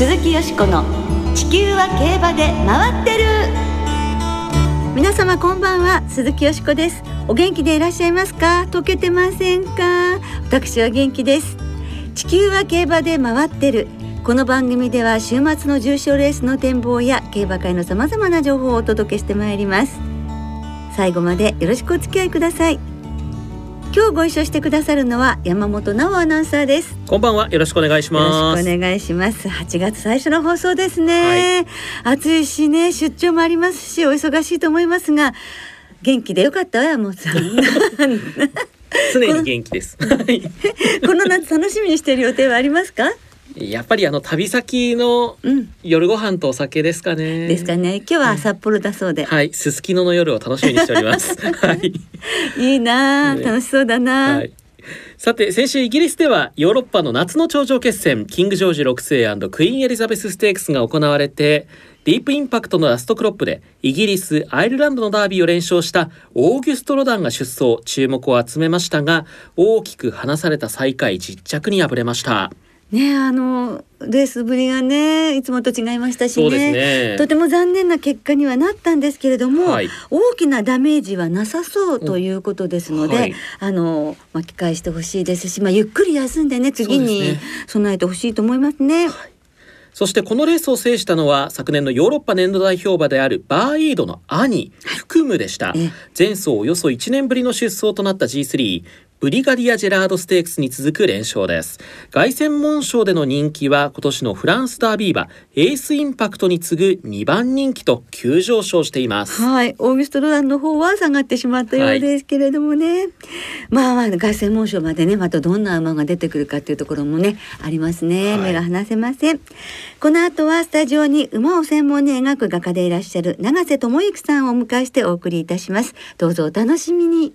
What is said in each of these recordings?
鈴木よしこの地球は競馬で回ってる。皆様こんばんは鈴木よしこです。お元気でいらっしゃいますか？溶けてませんか？私は元気です。地球は競馬で回ってる。この番組では週末の重賞レースの展望や競馬会のさまざまな情報をお届けしてまいります。最後までよろしくお付き合いください。今日ご一緒してくださるのは山本直アナウンサーです。こんばんは。よろしくお願いします。お願いします。8月最初の放送ですね、はい、暑いしね出張もありますしお忙しいと思いますが元気でよかったわ山本さん。常に元気です。この夏楽しみにしている予定はありますか？やっぱりあの旅先の夜ご飯とお酒ですかね。ですかね。今日は札幌だそうで。はい、すすきのの夜を楽しみにしております。はい。いいな、ね、楽しそうだな。はい。さて先週イギリスではヨーロッパの夏の頂上決戦キング・ジョージ6世クイーン・エリザベス・ステークスが行われてディープインパクトのラストクロップでイギリスアイルランドのダービーを連勝したオーギュスト・ロダンが出走注目を集めましたが大きく離された最下位実着に敗れました。ねあのレースぶりがねいつもと違いましたしね、ね、とても残念な結果にはなったんですけれども、はい、大きなダメージはなさそうということですので、はい、あの巻き返してほしいですし、まあ、ゆっくり休んでね次に備えてほしいと思いますね。そしてこのレースを制したのは昨年のヨーロッパ年度代表馬であるバーイードの兄フクムでした、前走およそ1年ぶりの出走となった G3 ブリガディア・ジェラードステークスに続く連勝です。凱旋門賞での人気は今年のフランスダービー馬エースインパクトに次ぐ2番人気と急上昇しています。はい。オーギストロダンの方は下がってしまったようですけれどもね、はい、まあまあ凱旋門賞までねまたどんな馬が出てくるかっていうところもねありますね、はい、目が離せません。この後はスタジオに馬を専門に描く画家でいらっしゃる永瀬智之さんをお迎えしてお送りいたします。どうぞお楽しみに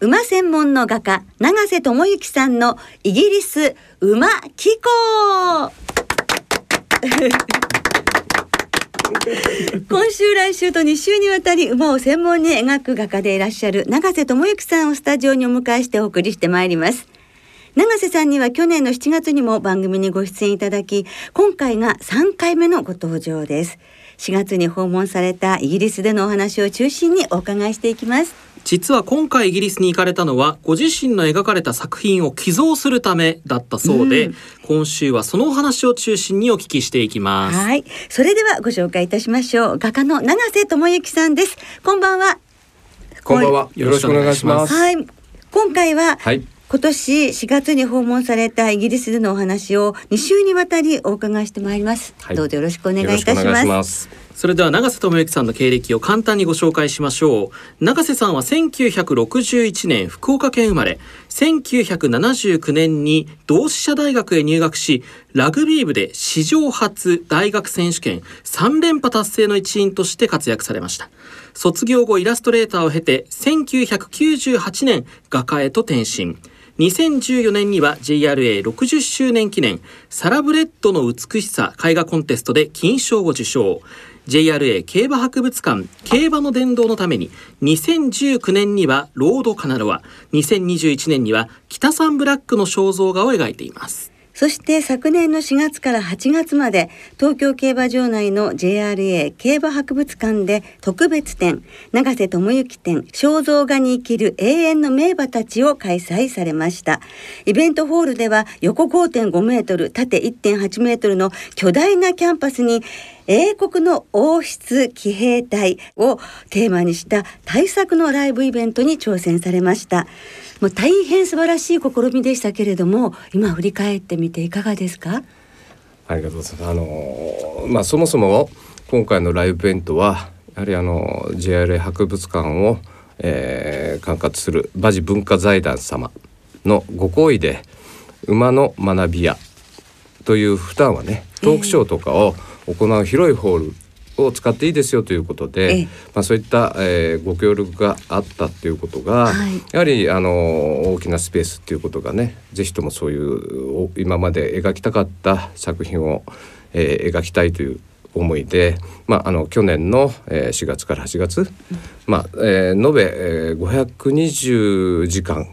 馬専門の画家永瀬智之さんのイギリス馬機構 今週来週と2週にわたり馬を専門に描く画家でいらっしゃる永瀬智之さんをスタジオにお迎えしてお送りしてまいります。永瀬さんには去年の7月にも番組にご出演いただき今回が3回目のご登場です。4月に訪問されたイギリスでのお話を中心にお伺いしていきます実は今回イギリスに行かれたのはご自身の描かれた作品を寄贈するためだったそうで、うん、今週はそのお話を中心にお聞きしていきます。はい。それではご紹介いたしましょう。画家の永瀬智之さんです。こんばんは。こんばんは。よろしくお願いします。はい。今回は、はい。今年4月に訪問されたイギリスでのお話を2週にわたりお伺いしてまいります、はい、どうぞよろしくお願いいたしますそれでは永瀬智之さんの経歴を簡単にご紹介しましょう。永瀬さんは1961年福岡県生まれ。1979年に同志社大学へ入学しラグビー部で史上初大学選手権3連覇達成の一員として活躍されました。卒業後イラストレーターを経て1998年画家へと転身。2014年には JRA60 周年記念。サラブレッドの美しさ絵画コンテストで金賞を受賞。JRA 競馬博物館競馬の殿堂のために2019年にはロードカナロア2021年には北サンブラックの肖像画を描いています。そして昨年の4月から8月まで東京競馬場内の JRA 競馬博物館で特別展永瀬智之展肖像画に生きる永遠の名馬たちを開催されました。イベントホールでは横5.5メートル縦1.8メートルの巨大なキャンパスに英国の王室騎兵隊をテーマにした対策のライブイベントに挑戦されました。もう大変素晴らしい試みでしたけれども今振り返ってみていかがですか？ありがとうございます。あのまあそもそも今回のライブイベントはやはりあの JRA 博物館を、えー、管轄する馬事文化財団様のご好意で馬の学び屋という普段はねトークショーとかを行う広いホールを使っていいですよということで、ええ。まあ、そういった、えーご協力があったっていうことが、はい。やはりあの大きなスペースっていうことがねぜひともそういうお今まで描きたかった作品を、えー描きたいという思いで、まあ、あの去年の、えー4月から8月、まあえー延べ、えー520時間は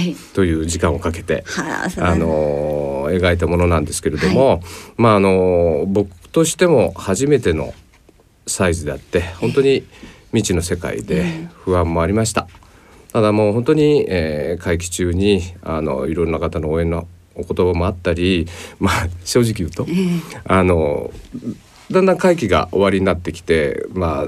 い。という時間をかけて、はあ、そうあの描いたものなんですけれども、まああの僕としても初めてのサイズであって本当に未知の世界で不安もありました。ただもう本当に、えー会期中にあのいろんな方の応援のお言葉もあったり、まあ正直言うと、あのだんだん会期が終わりになってきて、まあ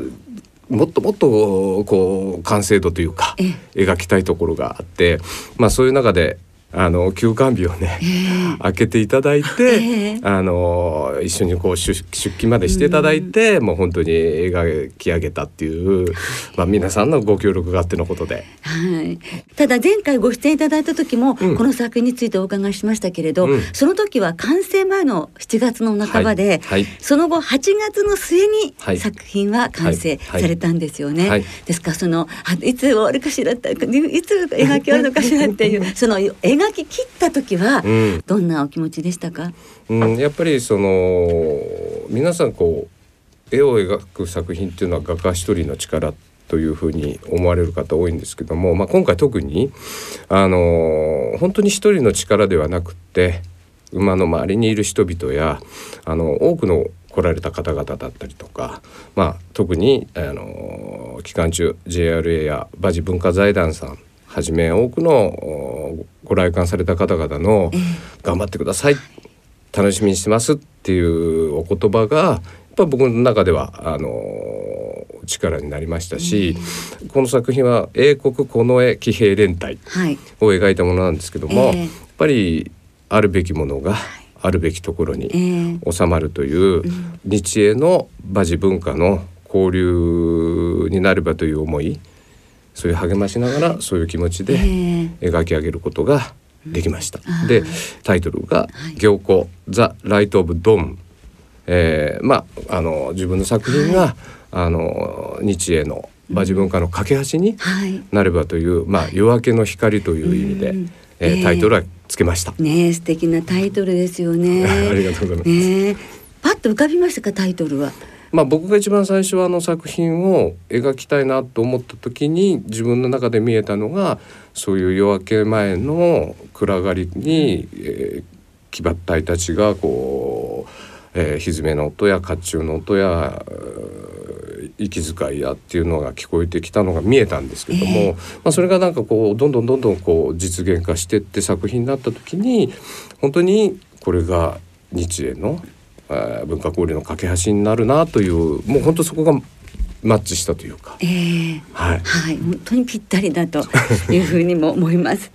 もっともっとこう完成度というか描きたいところがあって、まあそういう中であの休館日をね、開けていただいて、ええ。あの一緒にこう出出勤までしていただいて、もう本当に描き上げたっていう、まあ皆さんのご協力があってのことで。はい。ただ前回ご出演いただいた時も、うん。この作品についてお伺いしましたけれど、うん。その時は完成前の7月の半ばで、はい。はい。その後8月の末にはい。作品は完成はい。されたんですよね。はい。ですからそのあいつ終わるかしらっていつ描き終わるのかしらっていう その描き切った時はうんどんなお気持ちでしたか？うん、やっぱりその皆さんこう絵を描く作品っていうのは画家一人の力というふうに思われる方多いんですけども、まあ、今回特にあの本当に一人の力ではなくって馬の周りにいる人々やあの多くの来られた方々だったりとか、まあ、特にあの期間中 JRA や馬事文化財団さんはじめ多くのおご来館された方々の「頑張ってください」楽しみにしてますっていうお言葉がやっぱ僕の中ではあの力になりましたし、この作品は英国近衛騎兵連隊はい。を描いたものなんですけども、ええ。やっぱりあるべきものがあるべきところにええ。収まるという、日英の馬事文化の交流になればという思いそういう励ましながらそういう気持ちでええ。描き上げることができました。あー。でタイトルが「行幸ザ・ライト・オブ・ドン」えーまああの自分の作品が、あの日英の馬事文化の架け橋にはい。なればという、まあ、夜明けの光という意味で、うん。えーええタイトルはつけました。ねえ素敵なタイトルですよね。ありがとうございます。ねえ。パッと浮かびましたかタイトルは。まあ、僕が一番最初はあの作品を描きたいなと思った時に自分の中で見えたのがそういう夜明け前の暗がりに、えー、騎馬隊たちがこう、えー、蹄の音や甲冑の音やえー息遣いやっていうのが聞こえてきたのが見えたんですけども、ええ。まあ、それがなんかこうどんどんどんどんこう実現化してって作品になった時に本当にこれが日英のえー文化交流の架け橋になるなというもう本当そこがマッチしたというか、ええはい、はい、本当にぴったりだというふうにも思います。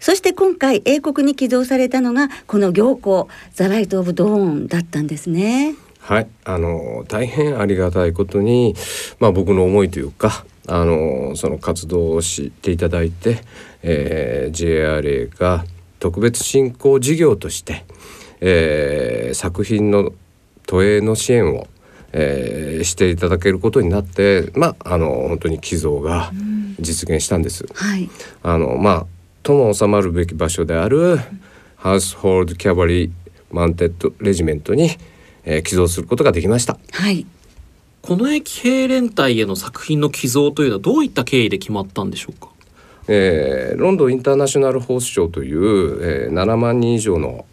そして今回英国に寄贈されたのがこの行幸ザライトオブドーンだったんですね。はい、あの大変ありがたいことに、まあ、僕の思いというかあのその活動をしていただいて、えー JRA が特別振興事業として、えー作品の都営の支援を、えーしていただけることになって、まあ、あの本当に寄贈が実現したんです。はい。あのまあとも収まるべき場所であるハウスホールドキャバリーマウンテッドレジメントに、えー寄贈することができました。はい。この駅兵連隊への作品の寄贈というのはどういった経緯で決まったんでしょうか？えーロンドンインターナショナルホースショーという、えー7万人以上の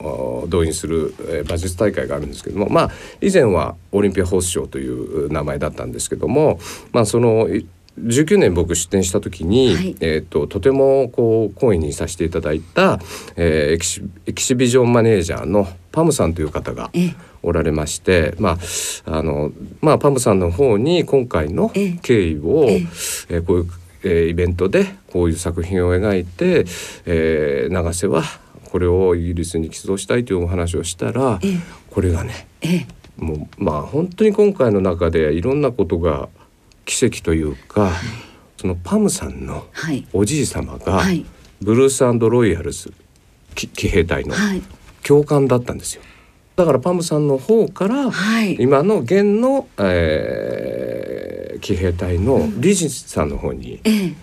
動員する、えー馬術大会があるんですけどもまあ以前はオリンピアホースショーという名前だったんですけどもまあそのい19年僕出展した時に、はい。えー、ととてもこう懇意にさせていただいた、えーエキシビジョンマネージャーのパムさんという方がええ。おられまして、まああのまあ、パムさんの方に今回のええ。経緯を、ええ。えーこういう、えーイベントでこういう作品を描いて、えー永瀬はこれをイギリスに寄贈したいというお話をしたら、ええこれがねええもうまあ本当に今回の中でいろんなことが奇跡というか、そのパムさんのはい。おじい様が、はい。ブルースロイヤルズき騎兵隊のはい。教官だったんですよ。だからパムさんの方からはい。今の現の、えー、騎兵隊の理事さんの方にええ。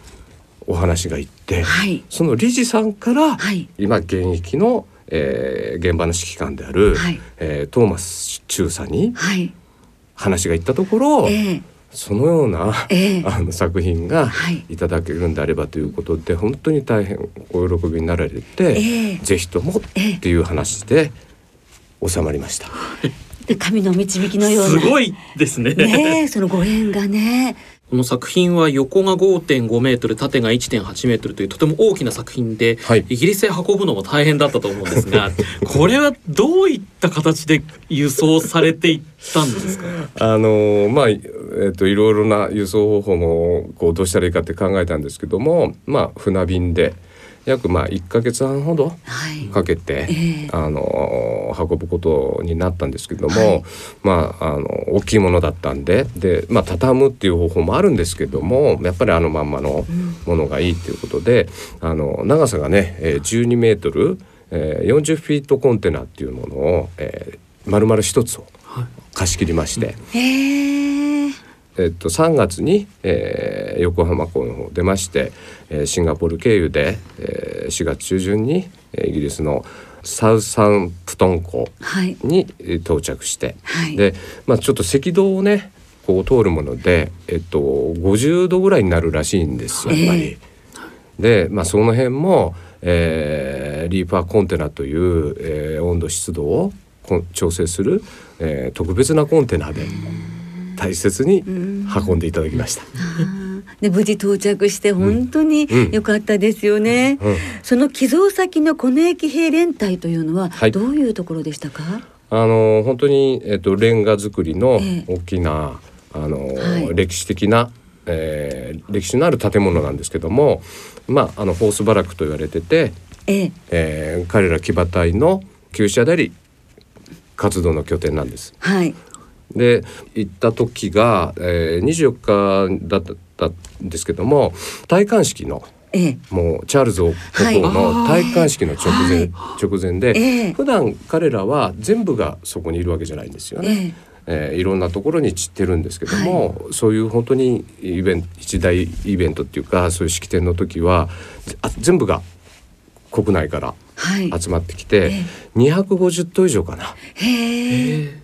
お話が行って、はい。その理事さんから、はい。今現役の、えー、現場の指揮官である、はいえートーマス中佐にはい。話が行ったところ、ええ。そのような、ええ あの作品がはいいただけるんであればということで本当に大変お喜びになられて、ええぜひともええっていう話で収まりました。で神の導きのような。すごいですねねえ、そのご縁がね。この作品は横が5.5メートル縦が1.8メートルというとても大きな作品で、はいイギリスへ運ぶのも大変だったと思うんですが これはどういった形で輸送されていったんですか？あのーまあえっ、といろいろな輸送方法もこうどうしたらいいかって考えたんですけども、まあ船便で約まあ1ヶ月半ほどはい。かけて、ええあの運ぶことになったんですけども、はいまああの大きいものだったんでで、まあ、畳むっていう方法もあるんですけどもやっぱりあのまんまのものがいいっていうことで、あの長さがね、えー、12メートル、えー、40フィートコンテナっていうものを、えー、丸々一つを貸し切りまして。へえ。えっと、3月に、えー横浜港の方出まして、えーシンガポール経由で、えー4月中旬に、えーイギリスのサウサンプトン港はい。にえー到着して、はい。で、まあ、ちょっと赤道をねこう通るもので、えっと、50度ぐらいになるらしいんですよやっぱり。で、まあ、その辺も、えーリーパーコンテナという、えー温度湿度を調整する、えー特別なコンテナで大切に運んでいただきました。で無事到着して本当にうん良かったですよね。うんその寄贈先のコネ駅兵連隊というのははいどういうところでしたか？あの本当に、えっと、レンガ造りのええ大きな、あのはい歴史的な、えー歴史のある建物なんですけども、まあ、あのホースバラックと言われてて、ええ。えー彼ら騎馬隊の旧車であり活動の拠点なんです。はい。で行った時が、えー、24日だったんですけども戴冠式のええ。もうチャールズ国王のはい戴冠式の直前、直前で、ええ普段彼らは全部がそこにいるわけじゃないんですよね。えーいろんなところに散ってるんですけども、そういう本当にイベント一大イベントっていうかそういう式典の時はあ全部が国内からはい。集まってきて、え250頭以上かな。へえ。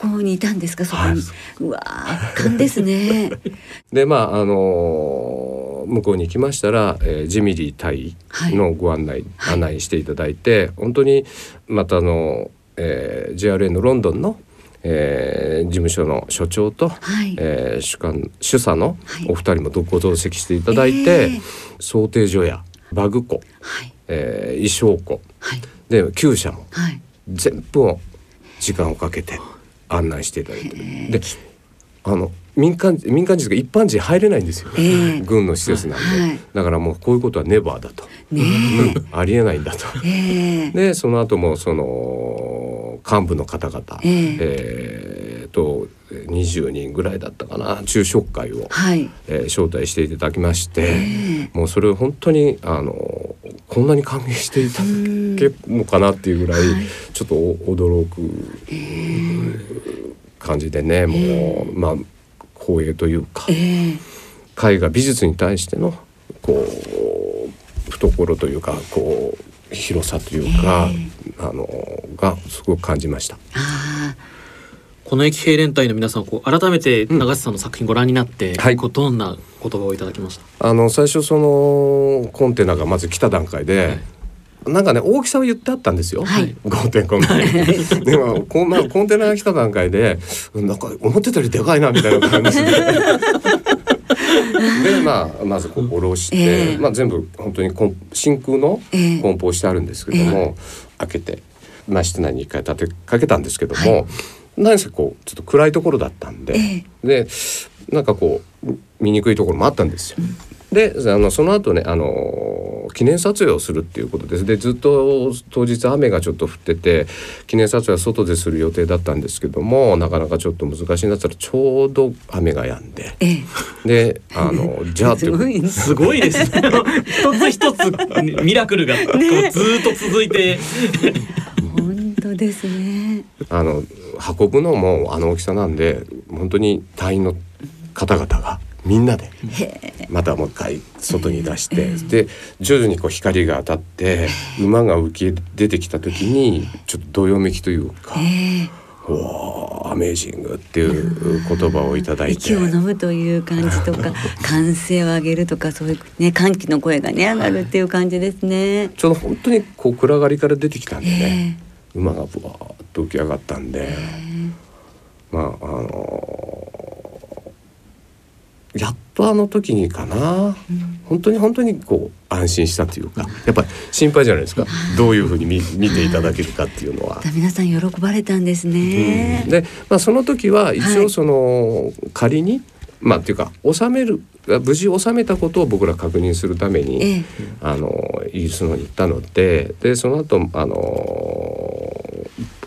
ここにいたんですかそこに。はうわあ圧巻ですね。でまああのー向こうに行きましたら、えージミリー隊のご案内、はい案内していただいて本当にまたあの、えー JRA のロンドンの、えー事務所の所長と、はい。えー主幹主査のはいお二人もご同席していただいて、えー想定所やバグ庫、はい。えー衣装庫はい。で厩舎もはい。全部を時間をかけて案内していただいてであの民間民間人が一般人入れないんですよ、ええ。軍の施設なんで、はいだからもうこういうことはネバーだと、ねうん ありえないんだと。え。え。え。でその後もその幹部の方々、ええ。えーと20人ぐらいだったかな。昼食会を、はい。えー招待していただきまして、えもうそれを本当にあのこんなに歓迎していただけるのかなっていうぐらい、はい。ちょっと驚く感じでねもう、まあ光栄というかええ。絵画美術に対してのこう懐というかこう広さというか、あのがすごく感じました。この駅兵連隊の皆さんこう改めて長瀬さんの作品ご覧になって、はい。こうどんな言葉をいただきました？あの最初そのコンテナがまず来た段階で、なんかね大きさを言ってあったんですよ。はい。5.5メートル。でもこんなコンテナが来た段階でなんか思ってたよりでかいなみたいな感じで。でまあまずこう下ろして、ええ。まあ全部本当に真空のええ。梱包してあるんですけども、開けて、まあ、室内に一回立てかけたんですけども、何せこうちょっと暗いところだったんで、えでなんかこう見にくいところもあったんですよ。であのその後ねあの記念撮影をするっていうことですでずっと当日雨がちょっと降ってて記念撮影は外でする予定だったんですけどもなかなかちょっと難しいなったらちょうど雨が止んでええ。であのじゃあってすごいね。すごいですね一つ一つミラクルがこうずーっと続いて本当ですね。あの運ぶのもあの大きさなんで本当に隊員の方々がみんなでまたもう一回外に出してで徐々にこう光が当たって馬が浮き出てきた時にちょっとどよめきというかえ「おーアメージング」っていう言葉をいただいて。息を飲むという感じとか 歓声を上げるとかそういうね歓喜の声がね上がるっていう感じですね。ちょうど本当にこう暗がりから出てきたんでえ。ね馬がぶわーっと浮き上がったんでまああのーやっとあの時にかな、本当に本当にこう安心したというかやっぱり心配じゃないですか。どういうふうに見見ていただけるかっていうのは。皆さん喜ばれたんですね。で、まあ、その時は一はい。応その仮に、まあっていうか収める無事収めたことを僕ら確認するために、ええ。あのイギリスの方に行ったのででその後あの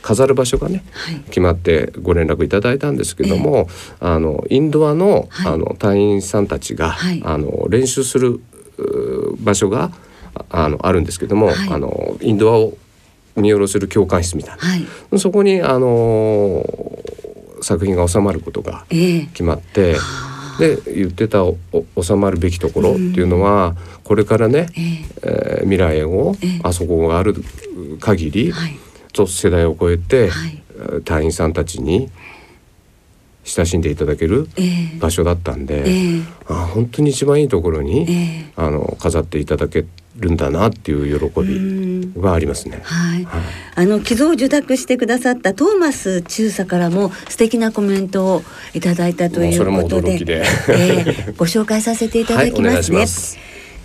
飾る場所がねはい。決まってご連絡いただいたんですけども、あのインドアの,、はい。あの隊員さんたちが、はい。あの練習するう場所がああのあるんですけども、はい。あのインドアを見下ろせる教官室みたいな、はい。そこにあの作品が収まることがええ。決まって。で言ってた収まるべきところっていうのは、これからね、ええ。ー未来を、ええ。あそこがある限り、えはいと世代を超えて、はい。えー隊員さんたちに親しんでいただけるええ。場所だったんで、ええ。あ本当に一番いいところに、ええ。あの飾っていただけるんだなっていう喜うん。びはありますね。はい。はい。あの寄贈受託してくださったトーマス中佐からも素敵なコメントをいただいたということで。で。ええ。ご紹介させていただきますね。します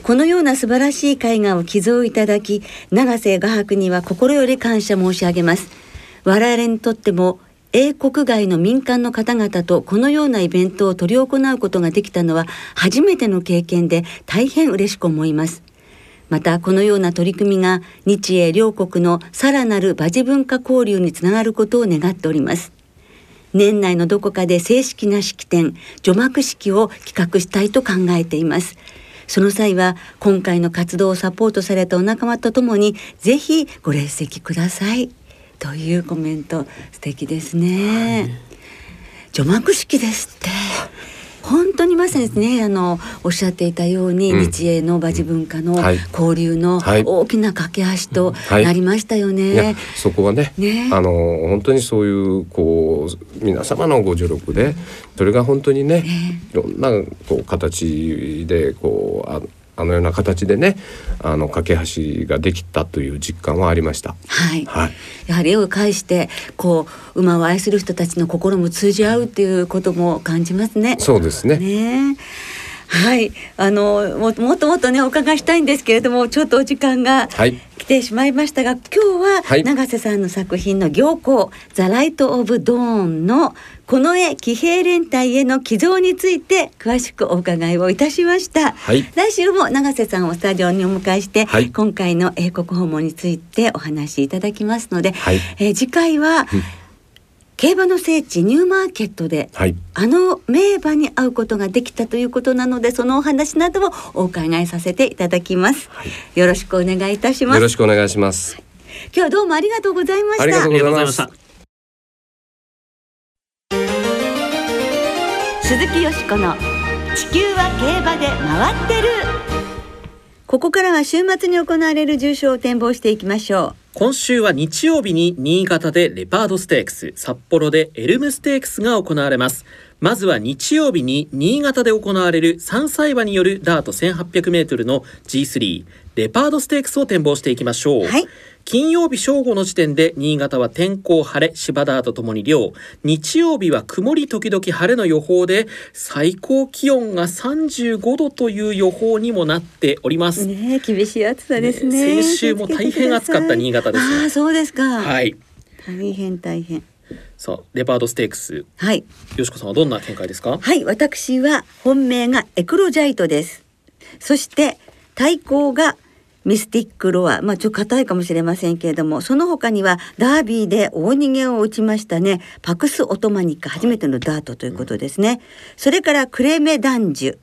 このような素晴らしい絵画を寄贈いただき永瀬画伯には心より感謝申し上げます。我々にとっても英国外の民間の方々とこのようなイベントを執り行うことができたのは初めての経験で大変嬉しく思います。またこのような取り組みが日英両国のさらなる馬事文化交流につながることを願っております。年内のどこかで正式な式典除幕式を企画したいと考えています。その際は今回の活動をサポートされたお仲間とともにぜひご列席ください。というコメント素敵ですね、除幕式ですって本当にまさにですねあのおっしゃっていたように、うん。日英の馬事文化のはい。交流のはい。大きな架け橋とはい。なりましたよね。いやそこはねね。あの本当にそういうこう皆様のご助力でそれが本当にねいろんなこう形でこうああのような形でねあの架け橋ができたという実感はありました。はい、はいやはり絵を介してこう馬を愛する人たちの心も通じ合うっていうことも感じますね。そうですね。ねはい。あのももっともっとねお伺いしたいんですけれどもちょっとお時間がはい。来てしまいましたが今日ははい。永瀬さんの作品の行幸「ザ・ライト・オブ・ドーン」のこの絵騎兵連隊への寄贈について詳しくお伺いをいたしました。はい。来週も永瀬さんをスタジオにお迎えして、はい。今回の英国訪問についてお話しいただきますので、はい。えー次回は、競馬の聖地ニューマーケットではい。あの名馬に会うことができたということなのでそのお話などをお伺いさせていただきます、はい。よろしくお願いいたします。よろしくお願いします。今日はどうもありがとうございました。ありがとうございました。鈴木よしこの地球は競馬で回ってる。ここからは週末に行われる重賞を展望していきましょ今週は日曜日に新潟でレパードステークス、札幌でエルムステークスが行われます。まずは日曜日に新潟で行われる3歳馬によるダート1800メートルの G3 レパードステークスを展望していきましょう。はい金曜日正午の時点で新潟は天候晴れ芝ダートともに良日曜日は曇り時々晴れの予報で最高気温が35度という予報にもなっておりまうす、ねえ厳しい暑さですね。ね先週も大変暑かった新潟ですねああそうですか、はい。大変大変。さあレパードステークス。はい。よしこさんはどんな見解ですか？はい私は本命がエクロジャイトです。そして対抗がミスティックロア。まあちょっと硬いかもしれませんけれどもその他にはダービーで大逃げを打ちましたね。パクス・オトマニック初めてのダートということですね。それからクレメ・ダンジュ。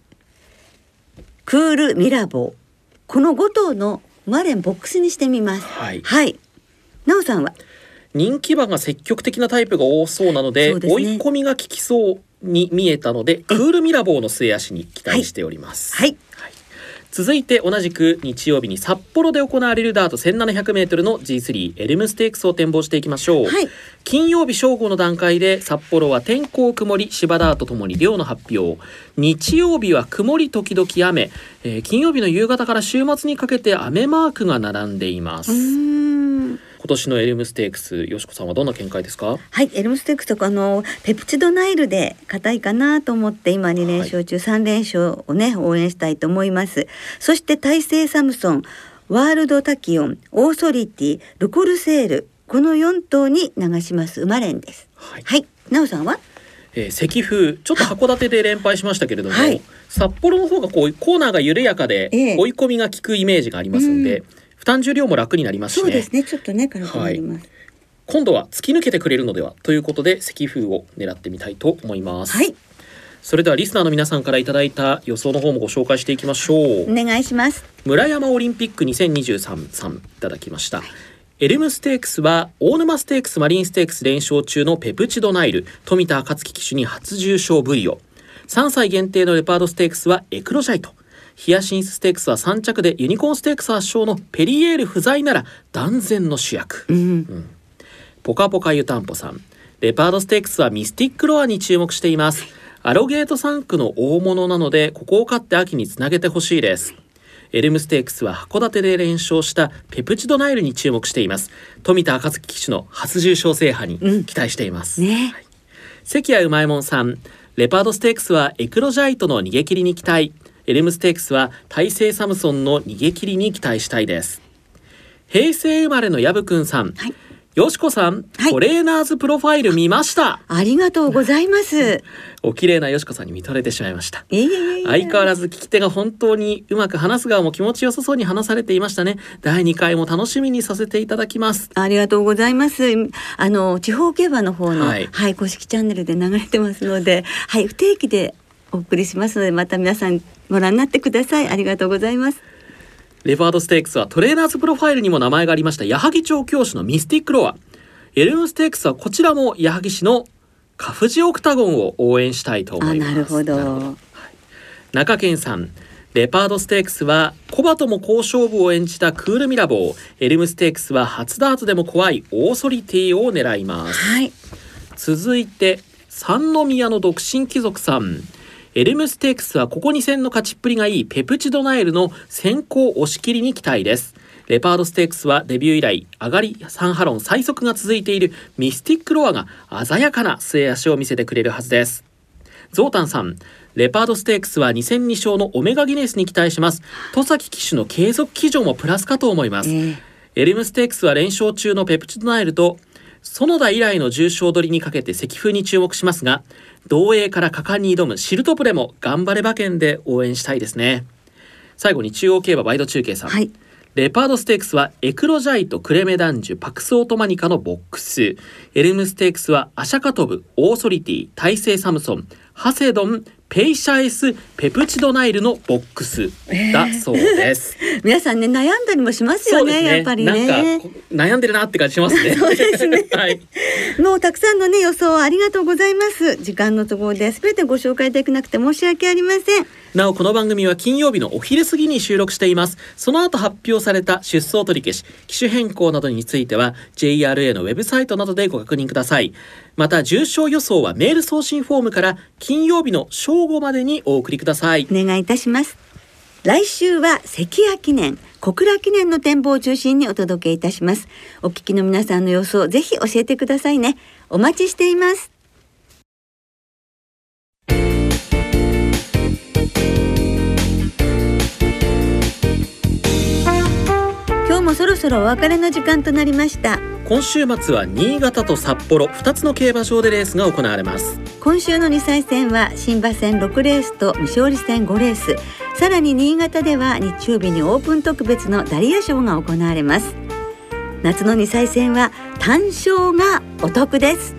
クール・ミラボ。ーこの5頭のマレンボックスにしてみます。はい。はい。なおさんは？人気馬が積極的なタイプが多そうなのでですね。追い込みが効きそうに見えたのでクールミラボーの末足に期待しております、はい続いて同じく日曜日に札幌で行われるダート 1700m の G3 エルムステークスを展望していきましょう、はい。金曜日正午の段階で札幌は天候曇り芝ダートともに量の発表。日曜日は曇り時々雨、えー金曜日の夕方から週末にかけて雨マークが並んでいます、今年のエルムステークスよしこさんはどんな見解ですか？はい、エルムステークスとかあのペプチドナイルで硬いかなと思って今2連勝中3連勝をね応援したいと思います。そして大西サムソンワールドタキオンオーソリティルコルセールこの4頭に流します馬連です。はい。はい、なおさんは？えー、石風ちょっと函館で連敗しましたけれども、はい。札幌の方がこうコーナーが緩やかでええ。追い込みが効くイメージがありますんで、う負担重量も楽になりますしね。そうですね。ちょっとね軽くなります。今度は突き抜けてくれるのではということで石風を狙ってみたいと思います、はい。それではリスナーの皆さんからいただいた予想の方もご紹介していきましょう、お願いします。村山オリンピック2023さんいただきました、エルムステークスは大沼ステークスマリンステークス連勝中のペプチドナイル富田暁騎手に初重賞 Vを3歳限定のレパードステークスはエクロジャイトヒヤシンスステークスは3着でユニコーンステークス圧勝のペリエール不在なら断然の主役、うん。ポカポカ湯たんぽさん。レパードステークスはミスティックロアに注目しています。アロゲート産駒の大物なのでここを勝って秋につなげてほしいです。エルムステークスは函館で連勝したペプチドナイルに注目しています。富田暁騎手の初重賞制覇にうん。期待しています、ね。関谷うまいもんさん。レパードステークスはエクロジャイトの逃げ切りに期待エルムステークスは大西サムソンの逃げ切りに期待したいです。平成生まれのヤブくんさん、はい。よしこさん、はい。トレーナーズプロファイル見ました。ありがとうございます。お綺麗なよしこさんに見とれてしまいました。いえいえいえ相変わらず聞き手が本当にうまく話す側も気持ちよさそうに話されていましたね。第2回も楽しみにさせていただきます。ありがとうございます。あの地方競馬の方の、ははいい、公式チャンネルで流れてますので、はい、不定期でお送りしますので、また皆さんご覧になってください。ありがとうございます。レパードステークスはトレーナーズプロファイルにも名前がありました。矢作調教師のミスティックロア。エルムステークスはこちらも矢作師のカフジオクタゴンを応援したいと思あ、います。なるほど。はい。中堅さんレパードステークスは古馬とも好勝負を演じたクールミラボー。エルムステークスは初ダートでも怖いオーソリティを狙います。はい、続いて三宮の独身貴族さんエルムステークスはここ2戦の勝ちっぷりがいいペプチドナイルの先行押し切りに期待です。レパードステークスはデビュー以来上がり3ハロン最速が続いているミスティックロアが鮮やかな末足を見せてくれるはずです。ゾウタンさんレパードステークスは2戦2勝のオメガギネスに期待します。戸崎騎手の継続騎乗もプラスかと思います、えーエルムステークスは連勝中のペプチドナイルと園田以来の重賞取りにかけて赤風に注目しますが道営から果敢に挑むシルトプレも頑張れ馬券で応援したいですね。最後に中央競馬ワイド中継さん、はい、レパードステークスはエクロジャイトクレメダンジュパクスオートマニカのボックス。エルムステークスはアシャカトブオーソリティタイセイサムソンハセドンペイシャエスペプチドナイルのボックスだそうです、皆さんね悩んだりもしますよねやっぱりなんねか。悩んでるなって感じしますね。そうですね はい。もうたくさんのね予想ありがとうございます。時間の都合で全てご紹介できなくて申し訳ありません。なおこの番組は金曜日のお昼過ぎに収録しています。その後発表された出走取り消し、機種変更などについては JRA のウェブサイトなどでご確認ください。また重症予想はメール送信フォームから金曜日の正午までにお送りください。お願いいたします。来週は関谷記念、小倉記念の展望を中心にお届けいたします。お聞きの皆さんの予想、ぜひ教えてくださいね。お待ちしています。そろお別れの時間となりました。今週末は新潟と札幌2つの競馬場でレースが行われます。今週の2歳戦は新馬戦6レースと未勝利戦5レースさらに新潟では日曜日にオープン特別のダリア賞が行われます夏の2歳戦は単勝がお得です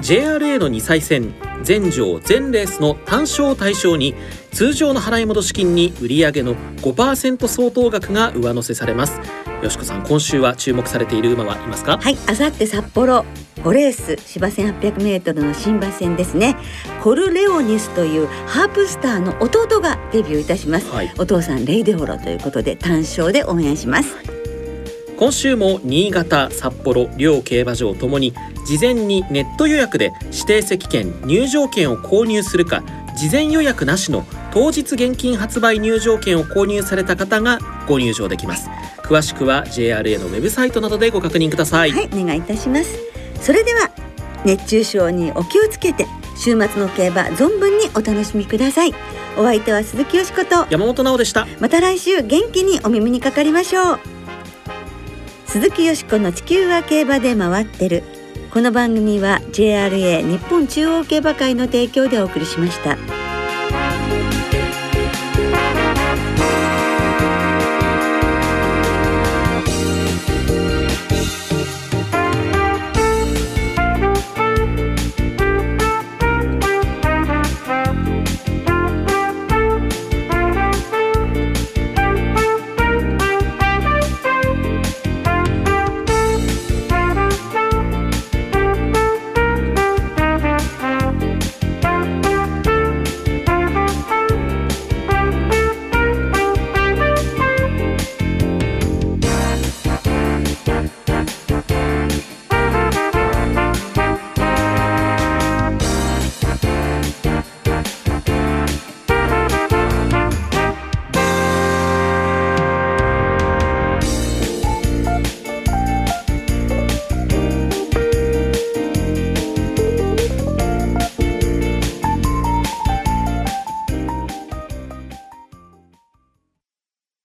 JRA の2歳戦全場全レースの単勝を対象に通常の払い戻し金に売上の5%相当額が上乗せされます。よしこさん今週は注目されている馬はいますか？はい、あさって札幌5レース芝線800メートルの新馬戦ですね。コルレオニスというハープスターの弟がデビューいたします、はい。お父さんレイデホロということで単勝で応援します。今週も新潟札幌両競馬場ともに事前にネット予約で指定席券入場券を購入するか事前予約なしの当日現金発売入場券を購入された方がご入場できます。詳しくは JRA のウェブサイトなどでご確認ください、はい、お願いいたします。それでは熱中症にお気をつけて週末の競馬存分にお楽しみください。お相手は鈴木よしこと山本直でした。また来週元気にお耳にかかりましょう。鈴木よしこの地球は競馬で回ってる。この番組は JRA 日本中央競馬会の提供でお送りしました。